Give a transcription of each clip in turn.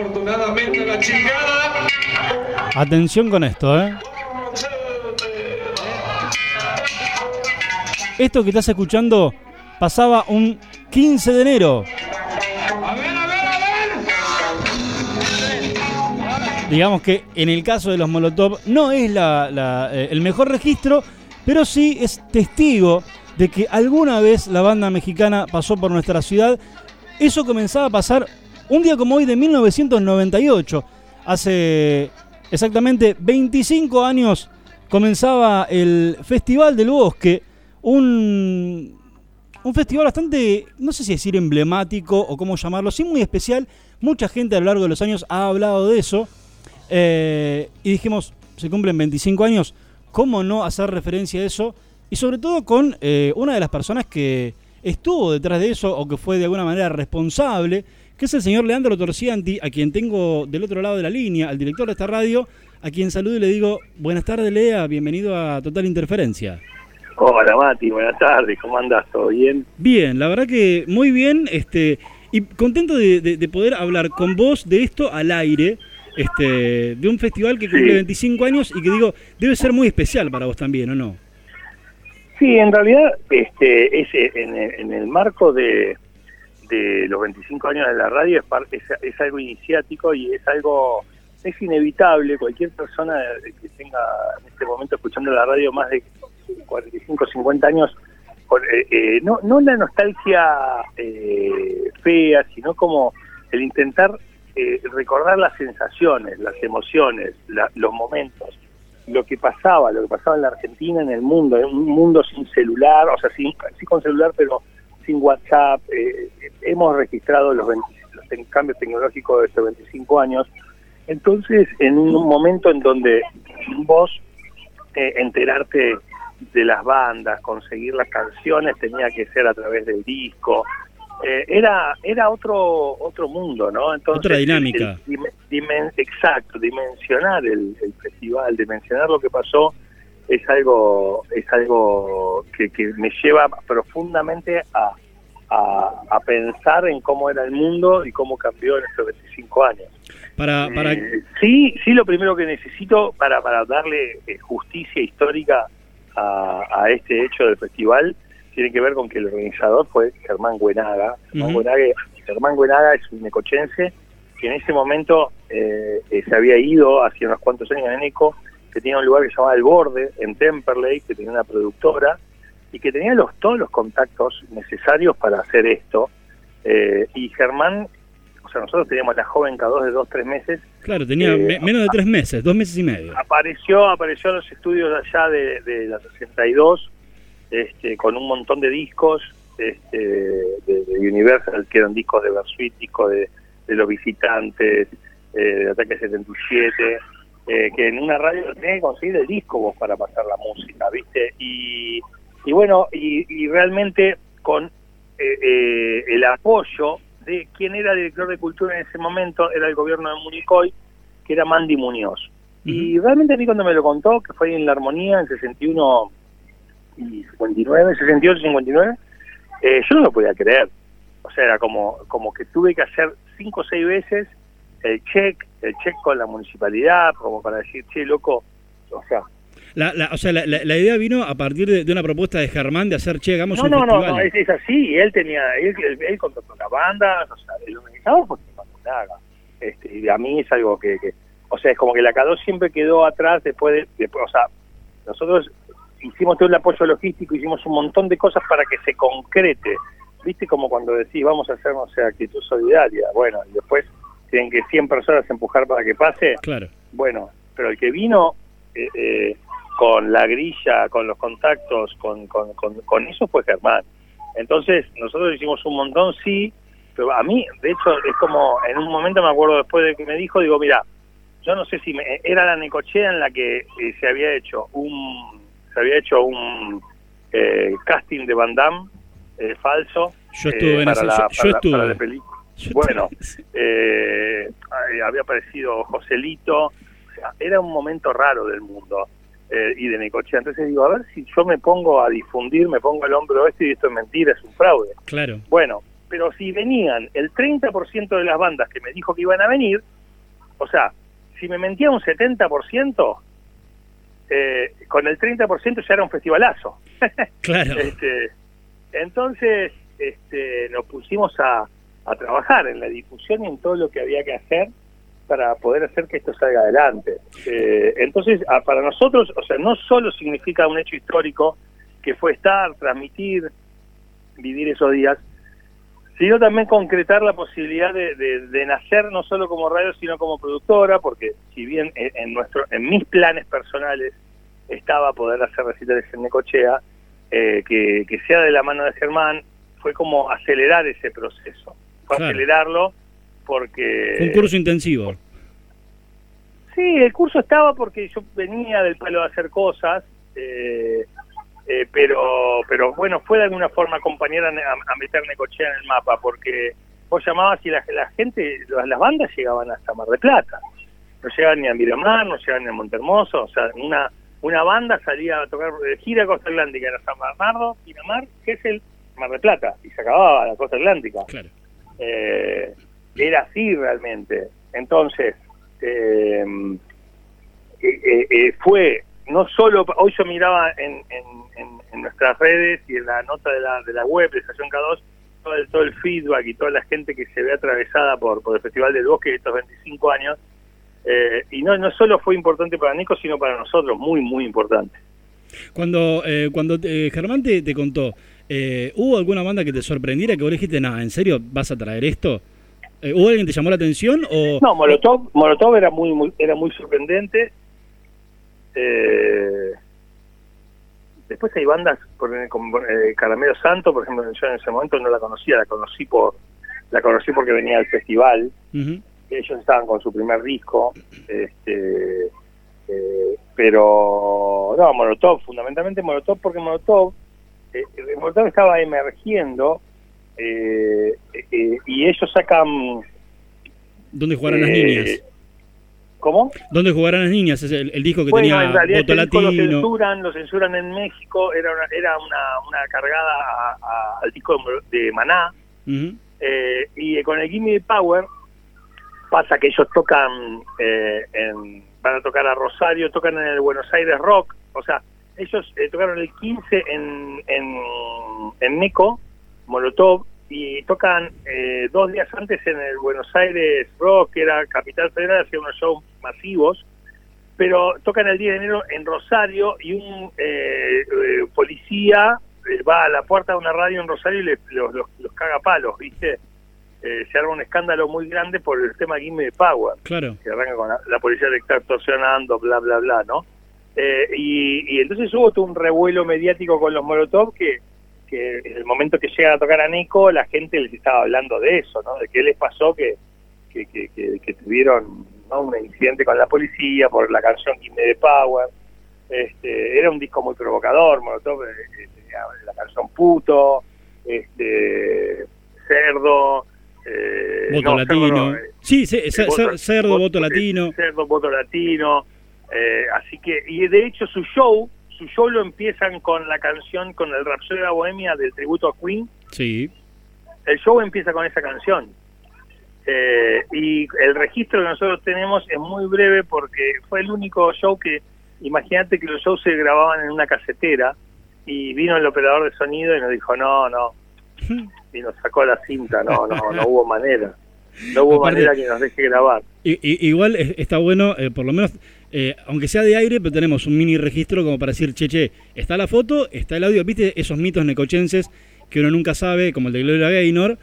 afortunadamente la chingada. Atención con esto, ¿eh? Esto que estás escuchando pasaba un 15 de enero. A ver, a ver, a ver. Digamos que en el caso de los Molotov no es la- la, eh, el mejor registro, pero sí es testigo de que alguna vez la banda mexicana pasó por nuestra ciudad. Eso comenzaba a pasar un día como hoy de 1998. Hace exactamente 25 años comenzaba el Festival del Bosque, un, un festival bastante, no sé si decir emblemático o cómo llamarlo, sí muy especial. Mucha gente a lo largo de los años ha hablado de eso. Eh, y dijimos, se cumplen 25 años, ¿cómo no hacer referencia a eso? Y sobre todo con eh, una de las personas que estuvo detrás de eso o que fue de alguna manera responsable, que es el señor Leandro Torcianti, a quien tengo del otro lado de la línea, al director de esta radio, a quien saludo y le digo, buenas tardes Lea, bienvenido a Total Interferencia. Hola Mati, buenas tardes, ¿cómo andás? ¿Todo bien? Bien, la verdad que muy bien, este, y contento de, de- de poder hablar con vos de esto al aire, este, de un festival que cumple Sí. 25 años y que digo, debe ser muy especial para vos también, ¿o no? Sí, en realidad este, es, en el marco de, de los 25 años de la radio es, par- es, algo iniciático y es algo, es inevitable, cualquier persona que tenga en este momento escuchando la radio más de 45, 50 años, por, eh, eh, no, no la nostalgia eh, fea, sino como el intentar eh, recordar las sensaciones, las emociones, la- los momentos, lo que pasaba, lo que pasaba en la Argentina, en el mundo, en un mundo sin celular, o sea, sin, sí con celular, pero sin WhatsApp. eh, hemos registrado los, 20 los te- cambios tecnológicos de estos 25 años. Entonces, en un momento en donde vos eh, enterarte de las bandas, conseguir las canciones, tenía que ser a través del disco. Eh, era era otro otro mundo, ¿no? Entonces, Otra dinámica. el- dime- dimen- exacto, dimensionar el, el festival, dimensionar lo que pasó es algo es algo que, que me lleva profundamente a, a, a pensar en cómo era el mundo y cómo cambió en estos 25 años. Para, para, Eh, sí, sí, lo primero que necesito para, para darle eh, justicia histórica a, a este hecho del festival tiene que ver con que el organizador fue Germán Buenaga. Germán. Buenaga, Germán Buenaga es un necochense que en ese momento eh, eh, se había ido hace unos cuantos años en Eco, que tenía un lugar que se llamaba El Borde, en Temperley, que tenía una productora y que tenía los, todos los contactos necesarios para hacer esto. Eh, y Germán, o sea, nosotros teníamos la joven K2 de dos, tres meses, claro, tenía eh, me- menos de tres meses, dos meses y medio. apareció apareció en los estudios allá de, de la 62 este, con un montón de discos este, de, de Universal que eran discos de Bersuit, discos de, de Los Visitantes eh, de Ataque 77 eh, que en una radio tenés que conseguir el disco vos para pasar la música ¿viste? y, y bueno y, y realmente con eh, eh, el apoyo de quien era director de cultura en ese momento era el gobierno de Municoy que era Mandy Muñoz y realmente a mí cuando me lo contó, que fue en la armonía en 61 y 59, 68 y 59, eh, yo no lo podía creer. O sea, era como, como que tuve que hacer cinco o seis veces el check, el check con la municipalidad, como para decir, che, loco, o sea, La, la- o sea, la, la- idea vino a partir de, de una propuesta de Germán de hacer, che, hagamos no, un no, no, festival. no, es, es así, él tenía, él, él, él contrató la banda, o sea, el organizador fue Germán Monaga. Este, y a mí es algo que, que- o sea, es como que la K2 siempre quedó atrás después de, después, o sea, nosotros hicimos todo el apoyo logístico, hicimos un montón de cosas para que se concrete, viste como cuando decís, vamos a hacer, no sé, actitud solidaria, bueno, y después tienen que 100 personas empujar para que pase, Claro. bueno, pero el que vino eh, eh, con la grilla, con los contactos, con, con, con, con eso fue Germán. Entonces, nosotros hicimos un montón, sí, pero a mí, de hecho, es como, en un momento me acuerdo después de que me dijo, digo, mira, yo no sé si me- era la Necochea en la que eh, se había hecho un, se había hecho un eh, casting de Van Damme eh, falso Yo estuve eh, en para ese- la, yo- para yo estuve. para la película. Bueno, eh, había aparecido Joselito, o sea, era un momento raro del mundo eh, y de Necochea. Entonces digo, a ver si yo me pongo a difundir, me pongo el hombro este y esto es mentira, es un fraude. Claro. Bueno, pero si venían el 30% de las bandas que me dijo que iban a venir, o sea, si me mentía un 70%, eh, con el 30% ya era un festivalazo. Claro. Este, entonces, este, nos pusimos a, a trabajar en la difusión y en todo lo que había que hacer para poder hacer que esto salga adelante. Eh, entonces, a- para nosotros, o sea, no solo significa un hecho histórico que fue estar, transmitir, vivir esos días, sino también concretar la posibilidad de, de- nacer no solo como radio, sino como productora, porque si bien en, en nuestro, en mis planes personales estaba poder hacer recitales en Necochea, eh, que, que sea de la mano de Germán, fue como acelerar ese proceso, fue Claro. acelerarlo porque... Fue un curso intensivo. Sí, el curso estaba porque yo venía del palo de hacer cosas, eh, eh, pero pero bueno, fue de alguna forma acompañar a, a- meter Necochea en el mapa, porque vos llamabas y la, la gente, las, las bandas llegaban hasta Mar de Plata, no llegaban ni a Miramar, no llegaban ni a Montermoso, o sea, una una banda salía a tocar eh, gira Costa Atlántica, era San Bernardo, Miramar, que es el Mar de Plata, y se acababa la Costa Atlántica Claro. Eh, era así realmente. Entonces, eh, eh, eh, eh, fue no solo, hoy yo miraba en, en, en- nuestras redes y en la nota de la, de la web de Estación K2, todo el, todo el feedback y toda la gente que se ve atravesada por, por el Festival del Bosque de estos 25 años. y no, no solo fue importante para Nico, sino para nosotros, muy, muy importante. Cuando, eh, cuando eh, Germán te, te contó, eh, ¿hubo alguna banda que te sorprendiera que vos dijiste, nada, ¿en serio vas a traer esto? Eh, ¿Hubo alguien que te llamó la atención o...? No, Molotov, Molotov era muy, muy era muy sorprendente. Eh, después hay bandas por, como eh, Caramelo Santo, por ejemplo, yo en ese momento no la conocía, la conocí por la conocí porque venía al festival. Ellos estaban con su primer disco, este, pero no, Molotov, fundamentalmente Molotov, porque Molotov, eh, eh, Molotov estaba emergiendo eh, eh, y ellos sacan ¿Dónde jugarán las niñas? ¿Cómo? ¿Dónde jugarán las niñas? Es el, el disco que Bueno, tenía en realidad voto disco lo latino. censuran, lo censuran en México, era una, era una, una cargada a- a- al disco de, Maná, y con el Gimme the Power pasa que ellos tocan, en, van a tocar a Rosario, tocan en el Buenos Aires Rock, o sea, ellos eh, tocaron el 15 en, en, en Neco, Molotov, y tocan eh, dos días antes en el Buenos Aires Rock, que era Capital Federal, hacían unos shows masivos, pero tocan el 10 de enero en Rosario y un eh, eh, policía eh, va a la puerta de una radio en Rosario y le- los, los- los caga palos, ¿viste? Eh, se arma un escándalo muy grande por el tema Gimme de Power, Claro. que arranca con la, la policía le está extorsionando, bla, bla, bla, ¿no? Eh, y, y entonces hubo todo un revuelo mediático con los Molotov que, que en el momento que llegan a tocar a Nico, la gente les estaba hablando de eso, ¿no? De qué les pasó que, que, que, que- que tuvieron ¿no? un incidente con la policía por la canción Gimme de Power. Este, era un disco muy provocador, Molotov, eh, eh, tenía la canción Puto, este, Cerdo, eh, Voto no, latino. Cerdo no, eh, sí, cer- cerdo, voto eh, latino. Cerdo, voto latino. Eh, así que, y de hecho su show, su show lo empiezan con la canción, con el Rhapsody de la Bohemia del tributo a Queen. Sí. El show empieza con esa canción. Eh, y el registro que nosotros tenemos es muy breve porque fue el único show que, imagínate que los shows se grababan en una casetera y vino el operador de sonido y nos dijo, no, no, y nos sacó la cinta, no, no, no hubo manera. No hubo Aparte- manera que nos deje grabar. I- i- igual es- está bueno, eh, por lo menos, eh, aunque sea de aire, pero tenemos un mini registro como para decir, che, che, está la foto, está el audio, viste esos mitos necochenses que uno nunca sabe, como el de Gloria Gaynor.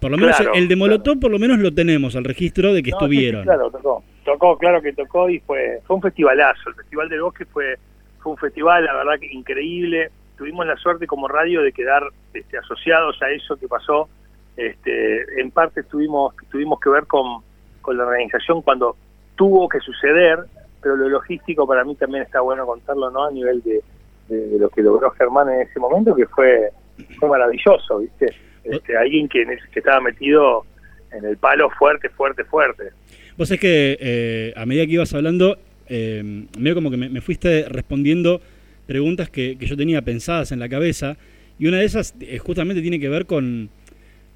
Por lo menos Claro, el de Molotov, claro. por lo menos lo tenemos, al registro de que No, sí, estuvieron. claro, tocó. Tocó, claro que tocó y fue, fue un festivalazo. El Festival del Bosque fue, fue un festival, la verdad, que increíble. Tuvimos la suerte como radio de quedar este, asociados a eso que pasó. Este, en parte tuvimos, tuvimos que ver con, con la organización cuando tuvo que suceder, pero lo logístico para mí también está bueno contarlo, ¿no? A nivel de, de- de lo que logró Germán en ese momento, que fue, fue maravilloso, ¿viste? Este, alguien que, que estaba metido en el palo fuerte, fuerte, fuerte. Vos es que eh, a medida que ibas hablando, eh, medio como que me, me fuiste respondiendo preguntas que, que yo tenía pensadas en la cabeza, y una de esas eh, justamente tiene que ver con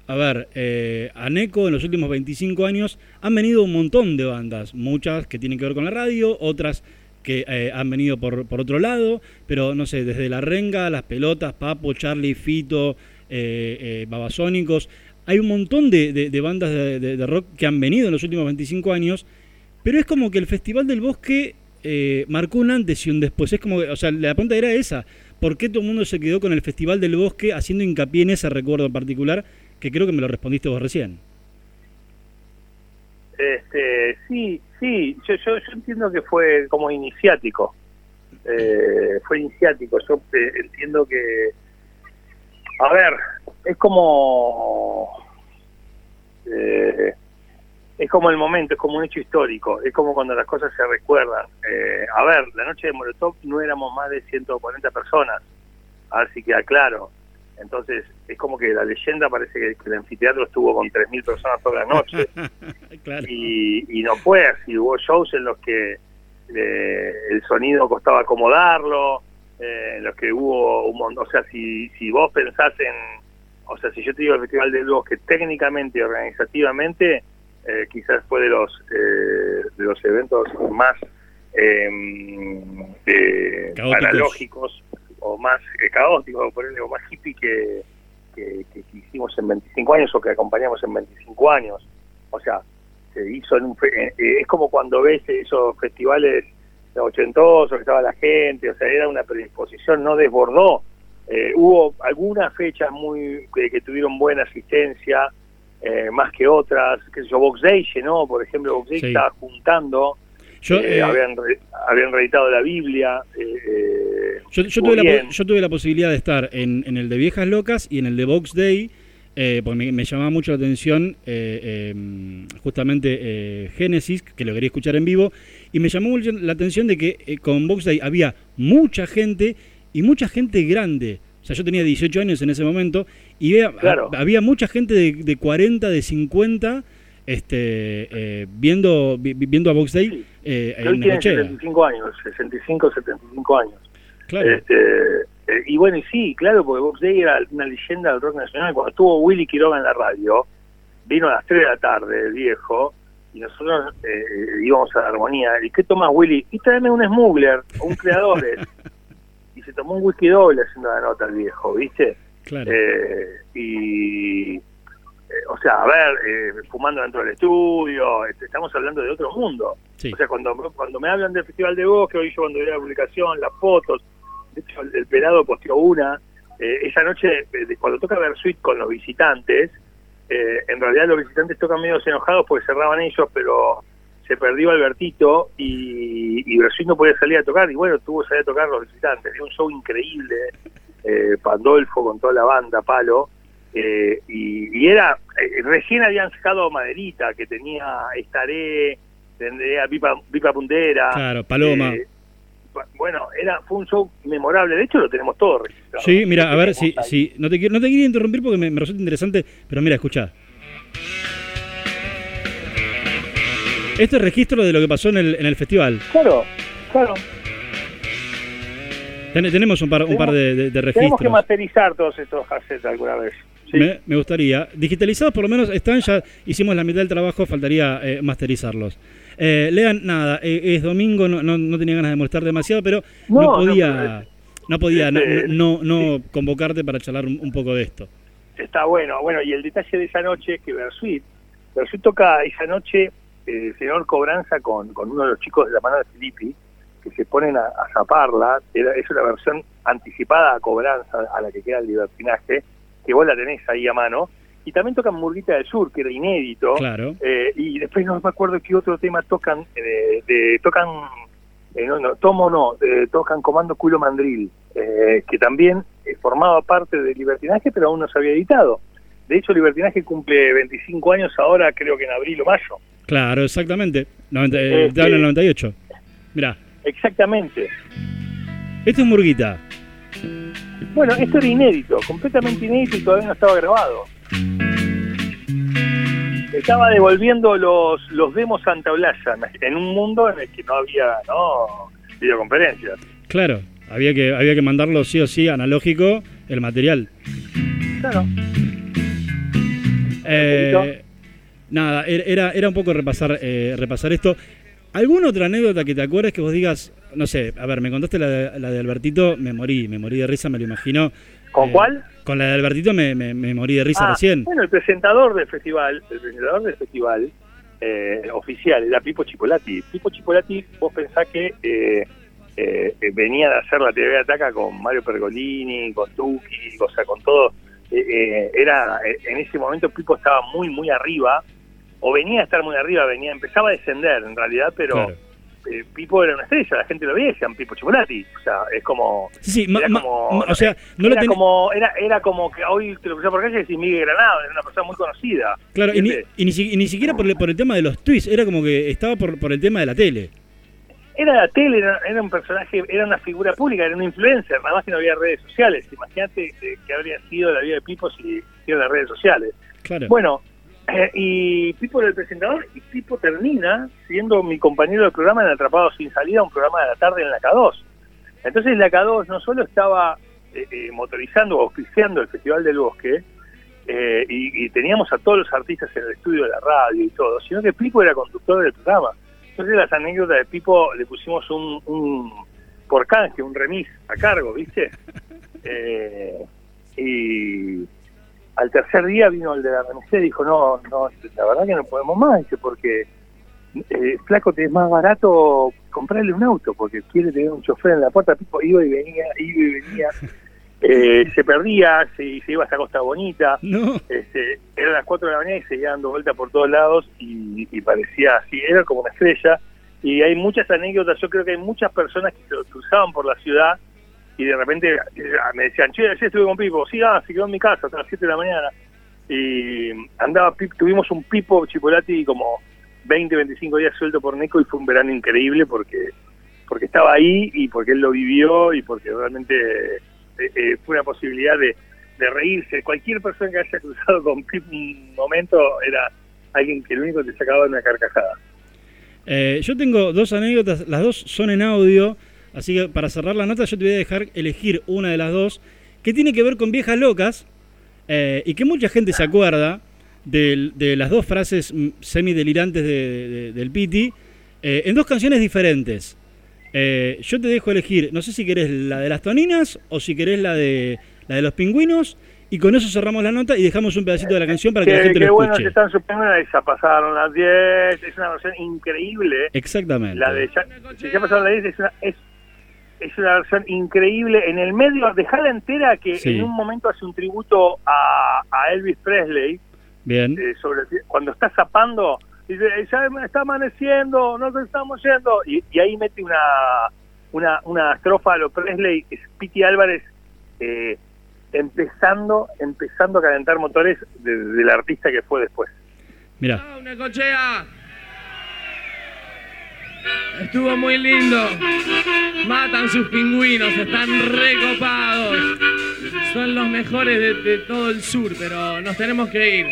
a ver, eh, a Neco en los últimos 25 años han venido un montón de bandas, muchas que tienen que ver con la radio, otras que eh, han venido por, por otro lado, pero no sé, desde La Renga, Las Pelotas, Papo, Charlie, Fito, eh, eh, Babasónicos, hay un montón de, de- bandas de, rock que han venido en los últimos 25 años, pero es como que el Festival del Bosque eh, marcó un antes y un después, es como, o sea, la pregunta era esa, ¿por qué todo el mundo se quedó con el Festival del Bosque haciendo hincapié en ese recuerdo particular? Que creo que me lo respondiste vos recién. Este, sí, sí, yo, yo, yo entiendo que fue como iniciático. Eh, fue iniciático. Yo eh, entiendo que. A ver, es como. eh, es como el momento, es como un hecho histórico, es como cuando las cosas se recuerdan. Eh, a ver, la noche de Molotov no éramos más de 140 personas, a ver si queda claro. Entonces, es como que la leyenda parece que, el anfiteatro estuvo con 3.000 personas toda la noche claro. y, y no fue así. Hubo shows en los que eh, el sonido costaba acomodarlo, eh, en los que hubo un montón. O sea, si, si vos pensás en. O sea, si yo te digo el Festival del Bosque, técnicamente y organizativamente, eh, quizás fue de los, eh, de los eventos más Caóticos. analógicos o más eh, caóticos, ponerle, o más hippie que, que, que hicimos en 25 años o que acompañamos en 25 años. O sea, se hizo en un eh, eh, es como cuando ves esos festivales ochentosos que estaba la gente, o sea, era una predisposición, no desbordó. Eh, hubo algunas fechas muy que, que tuvieron buena asistencia, eh, más que otras, que sé yo, Box Day llenó, por ejemplo, Box Day Sí. estaba juntando, Yo, eh, eh, habían, re- habían reeditado la Biblia. eh, eh, Yo, yo tuve la, yo tuve la posibilidad de estar en, en el de Viejas Locas y en el de Box Day, eh, porque me, me llamaba mucho la atención eh, eh, justamente Génesis, que lo quería escuchar en vivo, y me llamó mucho la atención de que con Box Day había mucha gente y mucha gente grande. O sea, yo tenía 18 años en ese momento y vea- Claro. ha- había mucha gente de, de 40, de 50, este, eh, viendo, vi- viendo a Box Day Sí. eh, en Necochea. 75 años, 65, 75 años. Claro. Este, eh, y bueno, y sí, claro, porque Box Day era una leyenda del rock nacional. Cuando estuvo Willy Quiroga en la radio, vino a las 3 de la tarde, el viejo, y nosotros eh, íbamos a la armonía. ¿Y qué tomas, Willy? Y tráeme un smuggler, o un creadores. y se tomó un whisky doble haciendo la nota el viejo, ¿viste? claro. Eh, y, o sea, a ver, eh, fumando dentro del estudio, este, estamos hablando de otro mundo. Sí. O sea, cuando, cuando me hablan del Festival de Bosque, hoy yo cuando veo la publicación, las fotos, de hecho el, el pelado posteó una, eh, esa noche, eh, cuando toca Versuit con los visitantes, eh, en realidad los visitantes tocan medio enojados porque cerraban ellos, pero se perdió Albertito y, y Versuit no podía salir a tocar, y bueno, tuvo que salir a tocar los visitantes. Era un show increíble, eh, Pandolfo con toda la banda, Palo, eh, y, y era, eh, recién habían sacado Maderita, que tenía Estaré, tendría Vipa, Vipa Pundera. Claro, Paloma. eh, bueno, era fue un show memorable, de hecho lo tenemos todo registrado. Sí, mira, a ver, si, ahí. si no te quiero, no te quería interrumpir porque me, me resulta interesante, pero mira, escuchá. Este es registro de lo que pasó en el, en el festival. Claro, claro. Ten- tenemos un par, un par de, de- de Tenemos que registros. masterizar todos estos cassettes alguna vez. Sí. Me, me gustaría. Digitalizados por lo menos están, ya hicimos la mitad del trabajo, faltaría eh, masterizarlos. Eh, Lean, nada, eh, es domingo, no, no, no tenía ganas de molestar demasiado, pero no, podía, no podía no, este, no, convocarte para charlar un, un poco de esto. Está bueno, bueno, y el detalle de esa noche es que Versuit, Versuit toca esa noche el señor Cobranza con, con uno de los chicos de la mano de Filippi, que se ponen a, a zaparla, era, es una versión anticipada a Cobranza, a la que queda el libertinaje, que vos la tenés ahí a mano, y también tocan Murguita del Sur, que era inédito, Claro. eh, y después no me acuerdo qué otro tema tocan, eh, de, tocan, eh, no, no, Tomo no, tocan Comando Culo Mandril, eh, que también eh, formaba parte del Libertinaje, pero aún no se había editado. De hecho, Libertinaje cumple 25 años ahora, creo que en abril o mayo. Claro, exactamente. 90, eh, Este- te hablo del 98. Mirá, Exactamente. esto es Murguita. Bueno, esto era inédito, completamente inédito y todavía no estaba grabado. Estaba devolviendo los, los demos Santa Blaya en un mundo en el que no había no videoconferencias. Claro, había que, había que mandarlo sí o sí analógico el material. Claro. Eh, nada, er- era, era un poco repasar, eh, repasar esto. ¿Alguna otra anécdota que te acuerdes que vos digas, no sé, a ver, me contaste la de, la de Albertito, me morí, me morí de risa, me lo imagino. ¿Con Eh, cuál? Con la de Albertito me, me- me morí de risa Ah, recién. Bueno, el presentador del festival, el presentador del festival eh, oficial era Pipo Chipolati. Pipo Chipolati, vos pensás que eh, eh, venía de hacer la TV Ataca con Mario Pergolini, con Tuki, o sea, con todo. Eh, eh, era En ese momento Pipo estaba muy, muy arriba, o venía a estar muy arriba, venía empezaba a descender en realidad, pero Claro. eh, Pipo era una estrella, la gente lo veía decían Pipo Chipolati. O sea, es como... Sí, era ma- como- ma- o sea, no lo era, como, era, era como que hoy te lo cruzás por calle y decís Miguel Granado, era una persona muy conocida. Claro, y ni, y ni y ni siquiera por el, por el tema de los tweets, era como que estaba por, por el tema de la tele. Era la tele, era, era un personaje, era una figura pública, era un influencer, nada más que no había redes sociales. Imagínate eh, que habría sido la vida de Pipo si hicieron las redes sociales. Claro. Bueno, eh, y Pipo era el presentador y Pipo termina siendo mi compañero del programa en Atrapados sin Salida, un programa de la tarde en la K2. Entonces la K2 no solo estaba eh, eh, motorizando o auspiciando el Festival del Bosque, eh, y, y teníamos a todos los artistas en el estudio de la radio y todo, sino que Pipo era conductor del programa. Entonces las anécdotas de Pipo le pusimos un, un por canje, un remis a cargo, ¿viste? Eh, y al tercer día vino el de la remisera y dijo, no, no, la verdad que no podemos más, dice, porque eh, flaco te es más barato comprarle un auto, porque quiere tener un chofer en la puerta, Pipo iba y venía, iba y venía, eh, se perdía, se, se iba hasta Costa Bonita, No. este, eran las 4 de la mañana y seguía dando vueltas por todos lados y, y parecía así, era como una estrella. Y hay muchas anécdotas, yo creo que hay muchas personas que se cruzaban por la ciudad y de repente eh, me decían, che, ayer estuve con Pipo, sí, ah, se quedó en mi casa hasta las 7 de la mañana. Y andaba, tuvimos un Pipo Chipolati como 20, 25 días suelto por Neco y fue un verano increíble porque porque estaba ahí y porque él lo vivió y porque realmente eh, eh, fue una posibilidad de, de reírse. Cualquier persona que haya cruzado con Pip un momento era alguien que lo único que te sacaba una carcajada. Eh, yo tengo dos anécdotas, las dos son en audio, así que para cerrar la nota yo te voy a dejar elegir una de las dos, que tiene que ver con viejas locas eh, y que mucha gente se acuerda del- de, las dos frases mm, semi-delirantes de- de- del Piti eh, en dos canciones diferentes. Eh, yo te dejo elegir, no sé si querés la de las toninas o si querés la de, la de los pingüinos, y con eso cerramos la nota y dejamos un pedacito de la canción para que la gente lo bueno escuche. que están ya pasaron las 10, es una versión increíble. Exactamente. La de ya, si ya pasaron las 10 es una, es, es una versión increíble. En el medio, dejala entera que Sí. en un momento hace un tributo a, a Elvis Presley, Bien. eh, sobre cuando está zapando, dice, ya está amaneciendo, no estamos yendo, y, y ahí mete una, una, una estrofa a lo Presley, es Piti Álvarez eh, empezando, empezando a calentar motores de- del artista que fue después. Mira. Ah, una cochea. Estuvo muy lindo. Matan sus pingüinos, están recopados. Son los mejores de, de todo el sur, pero nos tenemos que ir.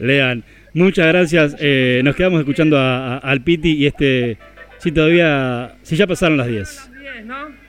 Lean, muchas gracias. Eh, nos quedamos escuchando a- a- al Piti y este. Si todavía. Si ya pasaron las 10. Las 10, ¿no?